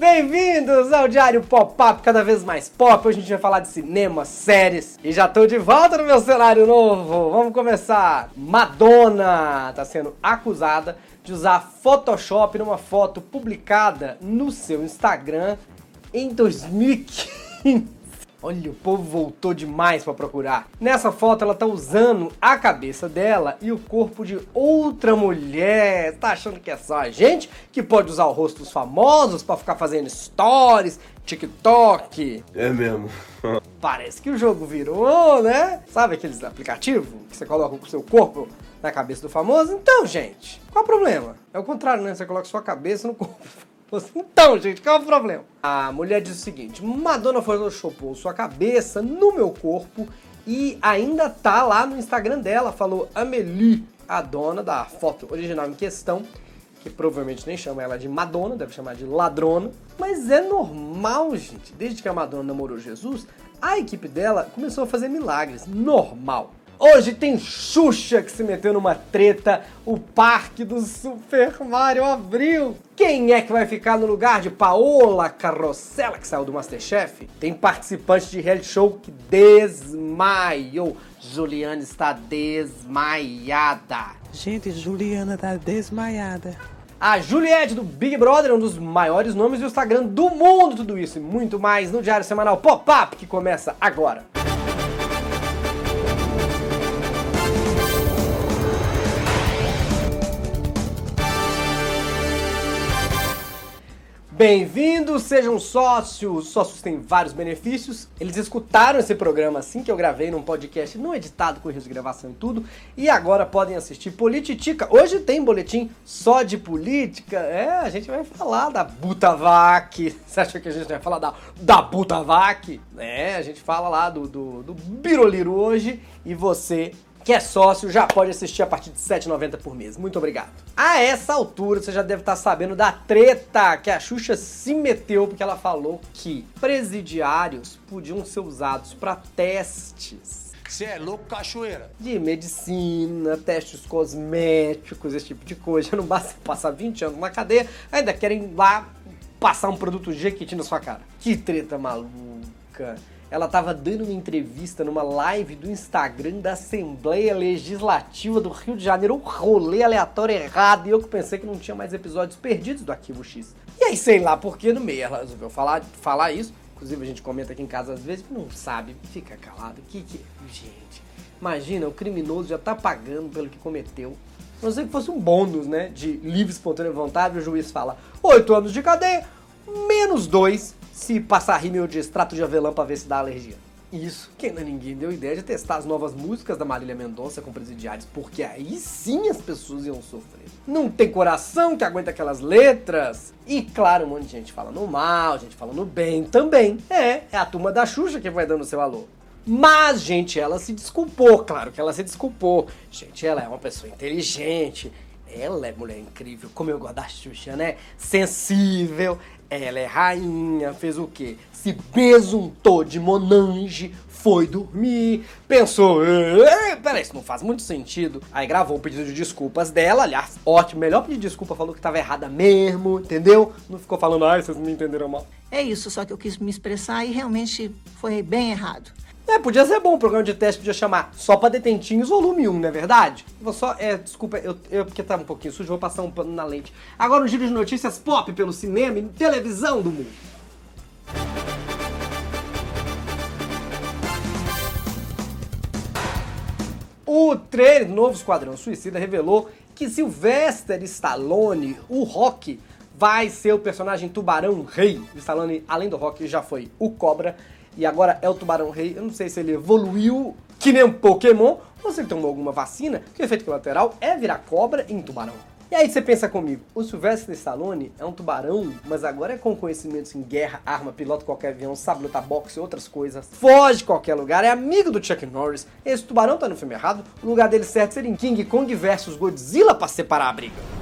Bem-vindos ao Diário Pop-Up, cada vez mais pop. Hoje a gente vai falar de cinema, séries. E já tô de volta no meu cenário novo. Vamos começar. Madonna tá sendo acusada de usar Photoshop numa foto publicada no seu Instagram em 2015. Olha, o povo voltou demais para procurar. Nessa foto ela tá usando a cabeça dela e o corpo de outra mulher. Tá achando que é só a gente que pode usar o rosto dos famosos para ficar fazendo stories, TikTok? É mesmo. Parece que o jogo virou, né? Sabe aqueles aplicativos que você coloca o seu corpo na cabeça do famoso? Então, gente, qual o problema? É o contrário, né? Você coloca sua cabeça no corpo então, gente, qual é o problema? A mulher diz o seguinte: Madonna photoshopou sua cabeça no meu corpo e ainda tá lá no Instagram dela. Falou Amelie, a dona da foto original em questão, que provavelmente nem chama ela de Madonna, deve chamar de ladrona. Mas é normal, gente. Desde que a Madonna namorou Jesus, a equipe dela começou a fazer milagres. Normal. Hoje tem Xuxa que se meteu numa treta, o parque do Super Mario abriu. Quem é que vai ficar no lugar de Paola Carrossela, que saiu do Masterchef? Tem participante de reality show que desmaiou. Juliana está desmaiada. Gente, Juliana tá desmaiada. A Juliette do Big Brother, um dos maiores nomes do Instagram do mundo, tudo isso e muito mais no Diário Semanal Pop-Up, que começa agora. Bem-vindos, sejam sócios. Sócios têm vários benefícios. Eles escutaram esse programa assim que eu gravei num podcast não editado com erros de gravação e tudo. E agora podem assistir Polititica. Hoje tem boletim só de política. É, a gente vai falar da Butavac. Você acha que a gente vai falar da, da Butavac? É, a gente fala lá do, do, do Biroliro hoje. E você que é sócio já pode assistir a partir de R$ 7,90 por mês. Muito obrigado. A essa altura você já deve estar sabendo da treta que a Xuxa se meteu porque ela falou que presidiários podiam ser usados para testes. Você é louco, cachoeira? De medicina, testes cosméticos, esse tipo de coisa. Não basta passar 20 anos na cadeia, ainda querem lá passar um produto Jequiti na sua cara. Que treta maluca ela estava dando uma entrevista numa live do Instagram da Assembleia Legislativa do Rio de Janeiro, um rolê aleatório errado, e eu que pensei que não tinha mais episódios perdidos do Arquivo X. E aí, sei lá por que no meio ela resolveu falar, falar isso, inclusive a gente comenta aqui em casa às vezes, não sabe, fica calado, que que... Gente, imagina, o criminoso já tá pagando pelo que cometeu, a não ser que fosse um bônus, né, de livre, espontânea vontade, o juiz fala, oito anos de cadeia, menos dois se passar rímel de extrato de avelã pra ver se dá alergia. Isso, que ainda ninguém deu ideia de testar as novas músicas da Marília Mendonça com presidiários, porque aí sim as pessoas iam sofrer. Não tem coração que aguenta aquelas letras. E claro, um monte de gente falando mal, gente falando bem também. É, é a turma da Xuxa que vai dando seu alô. Mas, gente, ela se desculpou, claro que ela se desculpou. Gente, ela é uma pessoa inteligente. Ela é mulher incrível, como eu gosto da Xuxa, né? Sensível, ela é rainha, fez o quê? Se besuntou de Monange, foi dormir, pensou, peraí, isso não faz muito sentido. Aí gravou o pedido de desculpas dela, aliás, ótimo, melhor pedir desculpa, falou que tava errada mesmo, entendeu? Não ficou falando, ai, vocês me entenderam mal. É isso, só que eu quis me expressar e realmente foi bem errado. É, podia ser bom, o programa de teste podia chamar Só pra Detentinhos Volume 1, não é verdade? Vou só, é, desculpa, eu, eu porque tá um pouquinho sujo, vou passar um pano na lente. Agora um giro de notícias pop pelo cinema e televisão do mundo. O trailer do novo Esquadrão Suicida revelou que Sylvester Stallone, o Rock, vai ser o personagem Tubarão Rei. Stallone, além do Rock, já foi o Cobra e agora é o Tubarão Rei. Eu não sei se ele evoluiu que nem um Pokémon ou se ele tomou alguma vacina, que o efeito colateral é virar cobra em tubarão. E aí você pensa comigo, o Sylvester Stallone é um tubarão, mas agora é com conhecimentos em guerra, arma, pilota qualquer avião, sabe lutar boxe e outras coisas, foge de qualquer lugar, é amigo do Chuck Norris. Esse tubarão tá no filme errado, o lugar dele certo seria em King Kong versus Godzilla para separar a briga.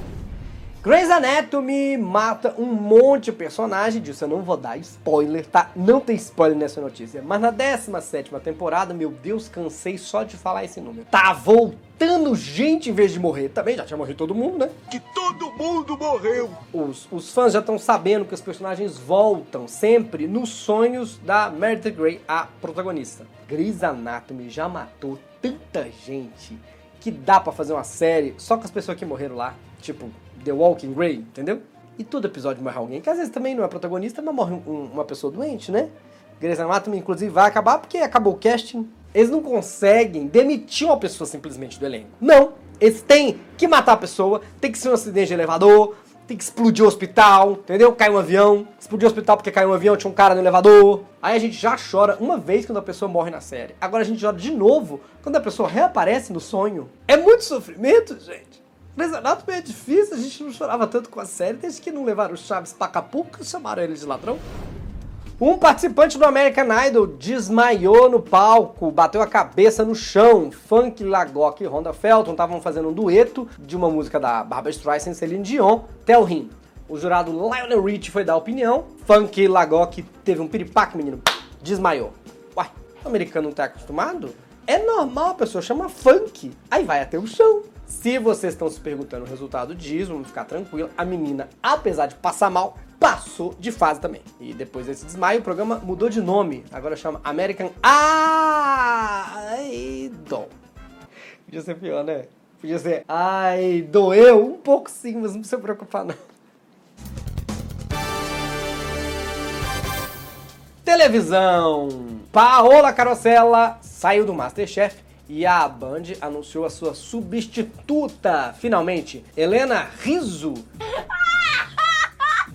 Grey's Anatomy mata um monte de personagem, disso eu não vou dar spoiler, tá? Não tem spoiler nessa notícia. Mas na 17 temporada, meu Deus, cansei só de falar esse número. Tá voltando gente em vez de morrer. Também já tinha morrido todo mundo, né? Que todo mundo morreu! Os, os fãs já estão sabendo que os personagens voltam sempre nos sonhos da Meredith Grey, a protagonista. Grey's Anatomy já matou tanta gente que dá para fazer uma série só com as pessoas que morreram lá. Tipo, The Walking Grey, entendeu? E todo episódio morre alguém, que às vezes também não é protagonista, mas morre um, uma pessoa doente, né? Grey's Anatomy, inclusive, vai acabar porque acabou o casting. Eles não conseguem demitir uma pessoa simplesmente do elenco. Não! Eles têm que matar a pessoa, tem que ser um acidente de elevador, tem que explodir o hospital, entendeu? Cai um avião, explodir o hospital porque caiu um avião, tinha um cara no elevador. Aí a gente já chora uma vez quando a pessoa morre na série. Agora a gente chora de novo quando a pessoa reaparece no sonho. É muito sofrimento, gente. Mas Anatomy é difícil, a gente não chorava tanto com a série desde que não levaram o Chaves pra Acapulco e chamaram ele de ladrão. Um participante do American Idol desmaiou no palco, bateu a cabeça no chão. Funk Lagok e Honda Felton estavam fazendo um dueto de uma música da Barbara Streisand e Celine Dion, Tell Him. O jurado Lionel Rich foi dar opinião. Funk Lagok teve um piripaque, menino, desmaiou. Uai, o americano não tá acostumado? É normal, a pessoa chama funk, aí vai até o chão. Se vocês estão se perguntando o resultado disso, vamos ficar tranquilo. A menina, apesar de passar mal, passou de fase também. E depois desse desmaio, o programa mudou de nome. Agora chama American Idol. Podia ser pior, né? Podia ser Ai, doeu um pouco sim, mas não precisa preocupar não. Televisão. Paola Carosella saiu do Masterchef e a Band anunciou a sua substituta, finalmente, Helena Rizzo,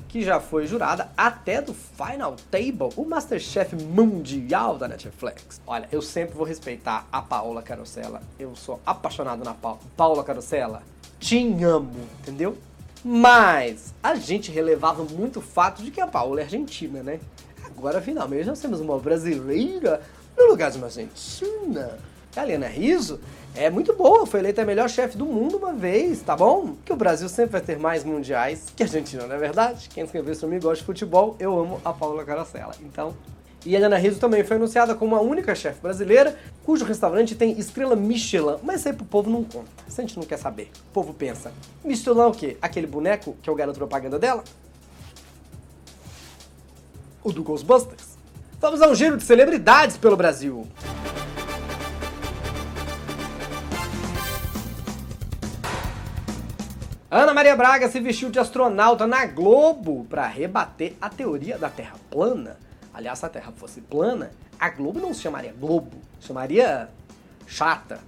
que já foi jurada até do Final Table, o Masterchef mundial da Netflix. Olha, eu sempre vou respeitar a Paola Carosella. Eu sou apaixonado na pa Paola Carosella. Te amo, entendeu? Mas a gente relevava muito o fato de que a Paola é argentina, né? Agora, finalmente, nós temos uma brasileira no lugar de uma argentina. A Helena Rizzo é muito boa, foi eleita a melhor chefe do mundo uma vez, tá bom? Que o Brasil sempre vai ter mais mundiais que a Argentina, não é verdade? Quem escreveu sobre mim gosta de futebol, eu amo a Paula Caracella. Então, e a Helena Rizzo também foi anunciada como a única chefe brasileira cujo restaurante tem estrela Michelin. Mas isso aí pro povo não conta. Se a gente não quer saber. O povo pensa, Michelin é o quê? Aquele boneco que é o garoto propaganda dela? O do Ghostbusters? Vamos a um giro de celebridades pelo Brasil. Ana Maria Braga se vestiu de astronauta na Globo para rebater a teoria da Terra plana. Aliás, se a Terra fosse plana, a Globo não se chamaria Globo, chamaria chata.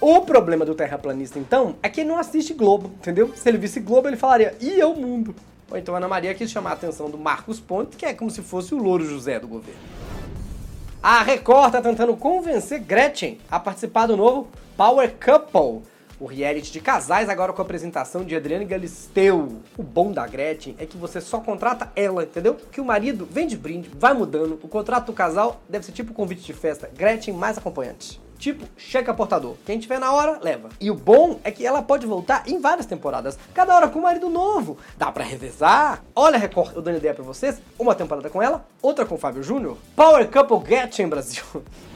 O problema do terraplanista, então, é que ele não assiste Globo, entendeu? Se ele visse Globo, ele falaria, e é o mundo? Ou então Ana Maria quis chamar a atenção do Marcos Ponte, que é como se fosse o Louro José do governo. A Record tá tentando convencer Gretchen a participar do novo Power Couple, o reality de casais agora com a apresentação de Adriane Galisteu. O bom da Gretchen é que você só contrata ela, entendeu? Que o marido vem de brinde, vai mudando. O contrato do casal deve ser tipo convite de festa, Gretchen mais acompanhante. Tipo, cheque aportador. Quem tiver na hora, leva. E o bom é que ela pode voltar em várias temporadas, cada hora com um marido novo. Dá para revezar. Olha, Record, eu dando ideia pra vocês. Uma temporada com ela, outra com o Fábio Júnior. Power Couple Gretchen Brasil.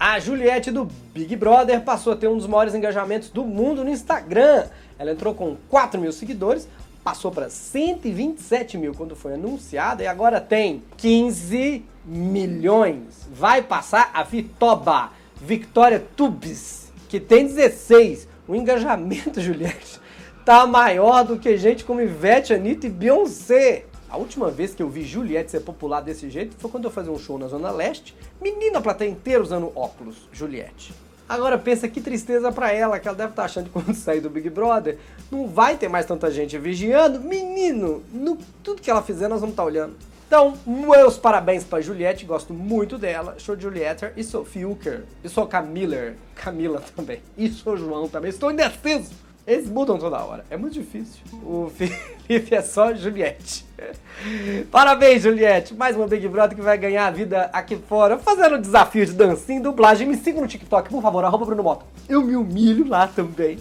A Juliette do Big Brother passou a ter um dos maiores engajamentos do mundo no Instagram. Ela entrou com 4 mil seguidores, passou para 127 mil quando foi anunciada e agora tem 15 milhões. Vai passar a Vitoba, Victoria Tubes, que tem 16. O engajamento, Juliette, tá maior do que gente como Ivete, Anitta e Beyoncé. A última vez que eu vi Juliette ser popular desse jeito foi quando eu fazia um show na Zona Leste. Menina, plateia inteira usando óculos, Juliette. Agora pensa que tristeza pra ela, que ela deve estar tá achando que quando sair do Big Brother não vai ter mais tanta gente vigiando. Menino, no, tudo que ela fizer nós vamos estar tá olhando. Então, meus parabéns pra Juliette, gosto muito dela. Sou Juliette e sou Filker. E sou Camiller, Camila também. E sou João também. Estou indeciso. Eles mudam toda hora. É muito difícil. O Felipe é só Juliette. Parabéns, Juliette. Mais uma Big Brother que vai ganhar a vida aqui fora, fazendo desafio de dancinha dublagem. Me siga no TikTok, por favor, arroba Bruno Mota. Eu me humilho lá também.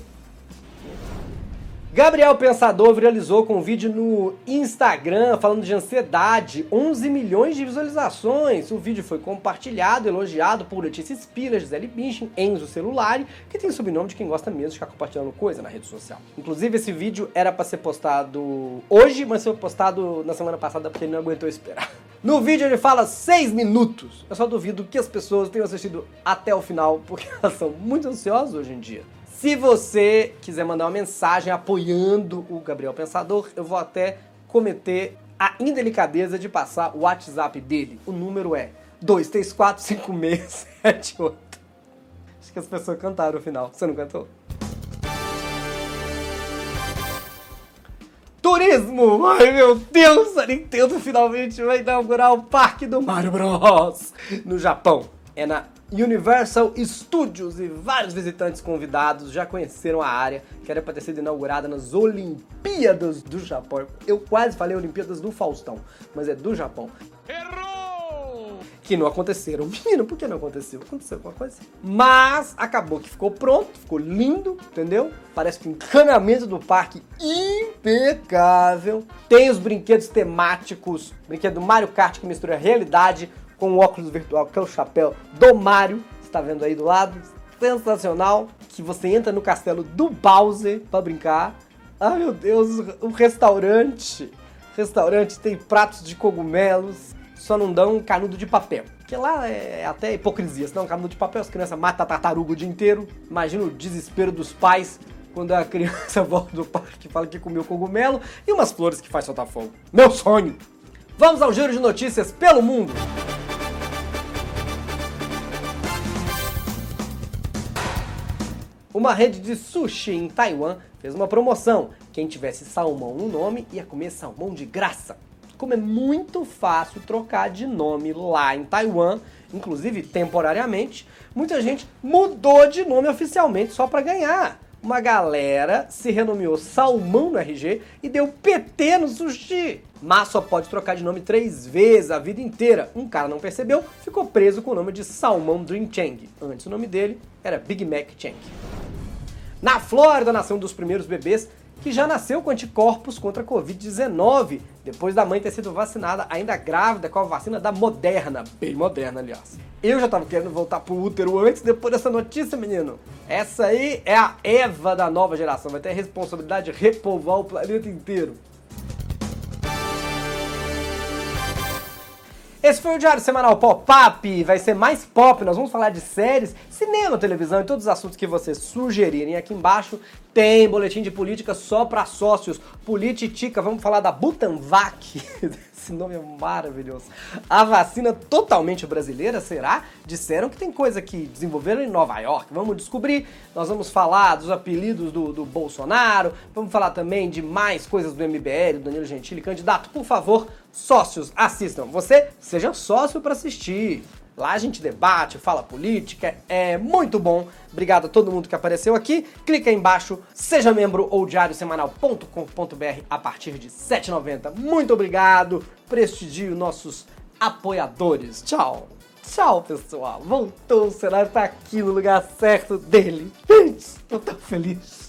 Gabriel Pensador viralizou com um vídeo no Instagram falando de ansiedade, 11 milhões de visualizações. O vídeo foi compartilhado, elogiado por Letícia Spiller, Gisele Bündchen, Enzo Celulari, que tem o sobrenome de quem gosta mesmo de ficar compartilhando coisa na rede social. Inclusive, esse vídeo era para ser postado hoje, mas foi postado na semana passada porque ele não aguentou esperar. No vídeo ele fala 6 minutos. Eu só duvido que as pessoas tenham assistido até o final, porque elas são muito ansiosas hoje em dia. Se você quiser mandar uma mensagem apoiando o Gabriel Pensador, eu vou até cometer a indelicadeza de passar o WhatsApp dele. O número é 2345678. Acho que as pessoas cantaram no final. Você não cantou? Turismo! Ai meu Deus, a Nintendo finalmente vai inaugurar o Parque do Mario Bros. no Japão. É na Universal Studios e vários visitantes convidados já conheceram a área, que era para ter sido inaugurada nas Olimpíadas do Japão. Eu quase falei Olimpíadas do Faustão, mas é do Japão. Errou! Que não aconteceram. Menino, por que não aconteceu? Aconteceu alguma coisa? Mas acabou que ficou pronto, ficou lindo, entendeu? Parece que o encanamento do parque impecável. Tem os brinquedos temáticos, brinquedo Mario Kart que mistura realidade com o óculos virtual, que é o chapéu do Mario. Você tá vendo aí do lado? Sensacional. Que você entra no castelo do Bowser para brincar. Ai meu Deus, o restaurante. Restaurante tem pratos de cogumelos. Só não dão um canudo de papel. Porque lá é até hipocrisia. Se dá um canudo de papel, as crianças matam a tartaruga o dia inteiro. Imagina o desespero dos pais quando a criança volta do parque e fala que comeu cogumelo e umas flores que faz soltar fogo. Meu sonho! Vamos ao giro de notícias pelo mundo! Uma rede de sushi em Taiwan fez uma promoção. Quem tivesse salmão no nome ia comer salmão de graça. Como é muito fácil trocar de nome lá em Taiwan, inclusive temporariamente, muita gente mudou de nome oficialmente só para ganhar. Uma galera se renomeou Salmão no RG e deu PT no sushi. Mas só pode trocar de nome três vezes a vida inteira. Um cara não percebeu, ficou preso com o nome de Salmão Dream Chang. Antes o nome dele era Big Mac Chang. Na Flórida nasceu um dos primeiros bebês que já nasceu com anticorpos contra a Covid-19, depois da mãe ter sido vacinada ainda grávida com a vacina da Moderna, bem moderna, aliás. Eu já tava querendo voltar pro útero antes, depois dessa notícia, menino. Essa aí é a Eva da nova geração, vai ter a responsabilidade de repovoar o planeta inteiro. Esse foi o Diário Semanal Pop-Up, vai ser mais pop, nós vamos falar de séries, cinema, televisão e todos os assuntos que vocês sugerirem. Aqui embaixo. Tem boletim de política só para sócios, Politica, vamos falar da Butanvac, esse nome é maravilhoso. A vacina totalmente brasileira, será? Disseram que tem coisa que desenvolveram em Nova York, vamos descobrir. Nós vamos falar dos apelidos do, do Bolsonaro, vamos falar também de mais coisas do MBL, do Danilo Gentili, candidato, por favor, sócios, assistam. Você seja sócio para assistir. Lá a gente debate, fala política, é muito bom. Obrigado a todo mundo que apareceu aqui. Clica aí embaixo, seja membro ou diariosemanal.com.br a partir de R$ 7,90. Muito obrigado. Prestigio nossos apoiadores. Tchau. Tchau, pessoal. Voltou, o cenário tá aqui no lugar certo dele. Gente, tô tão feliz.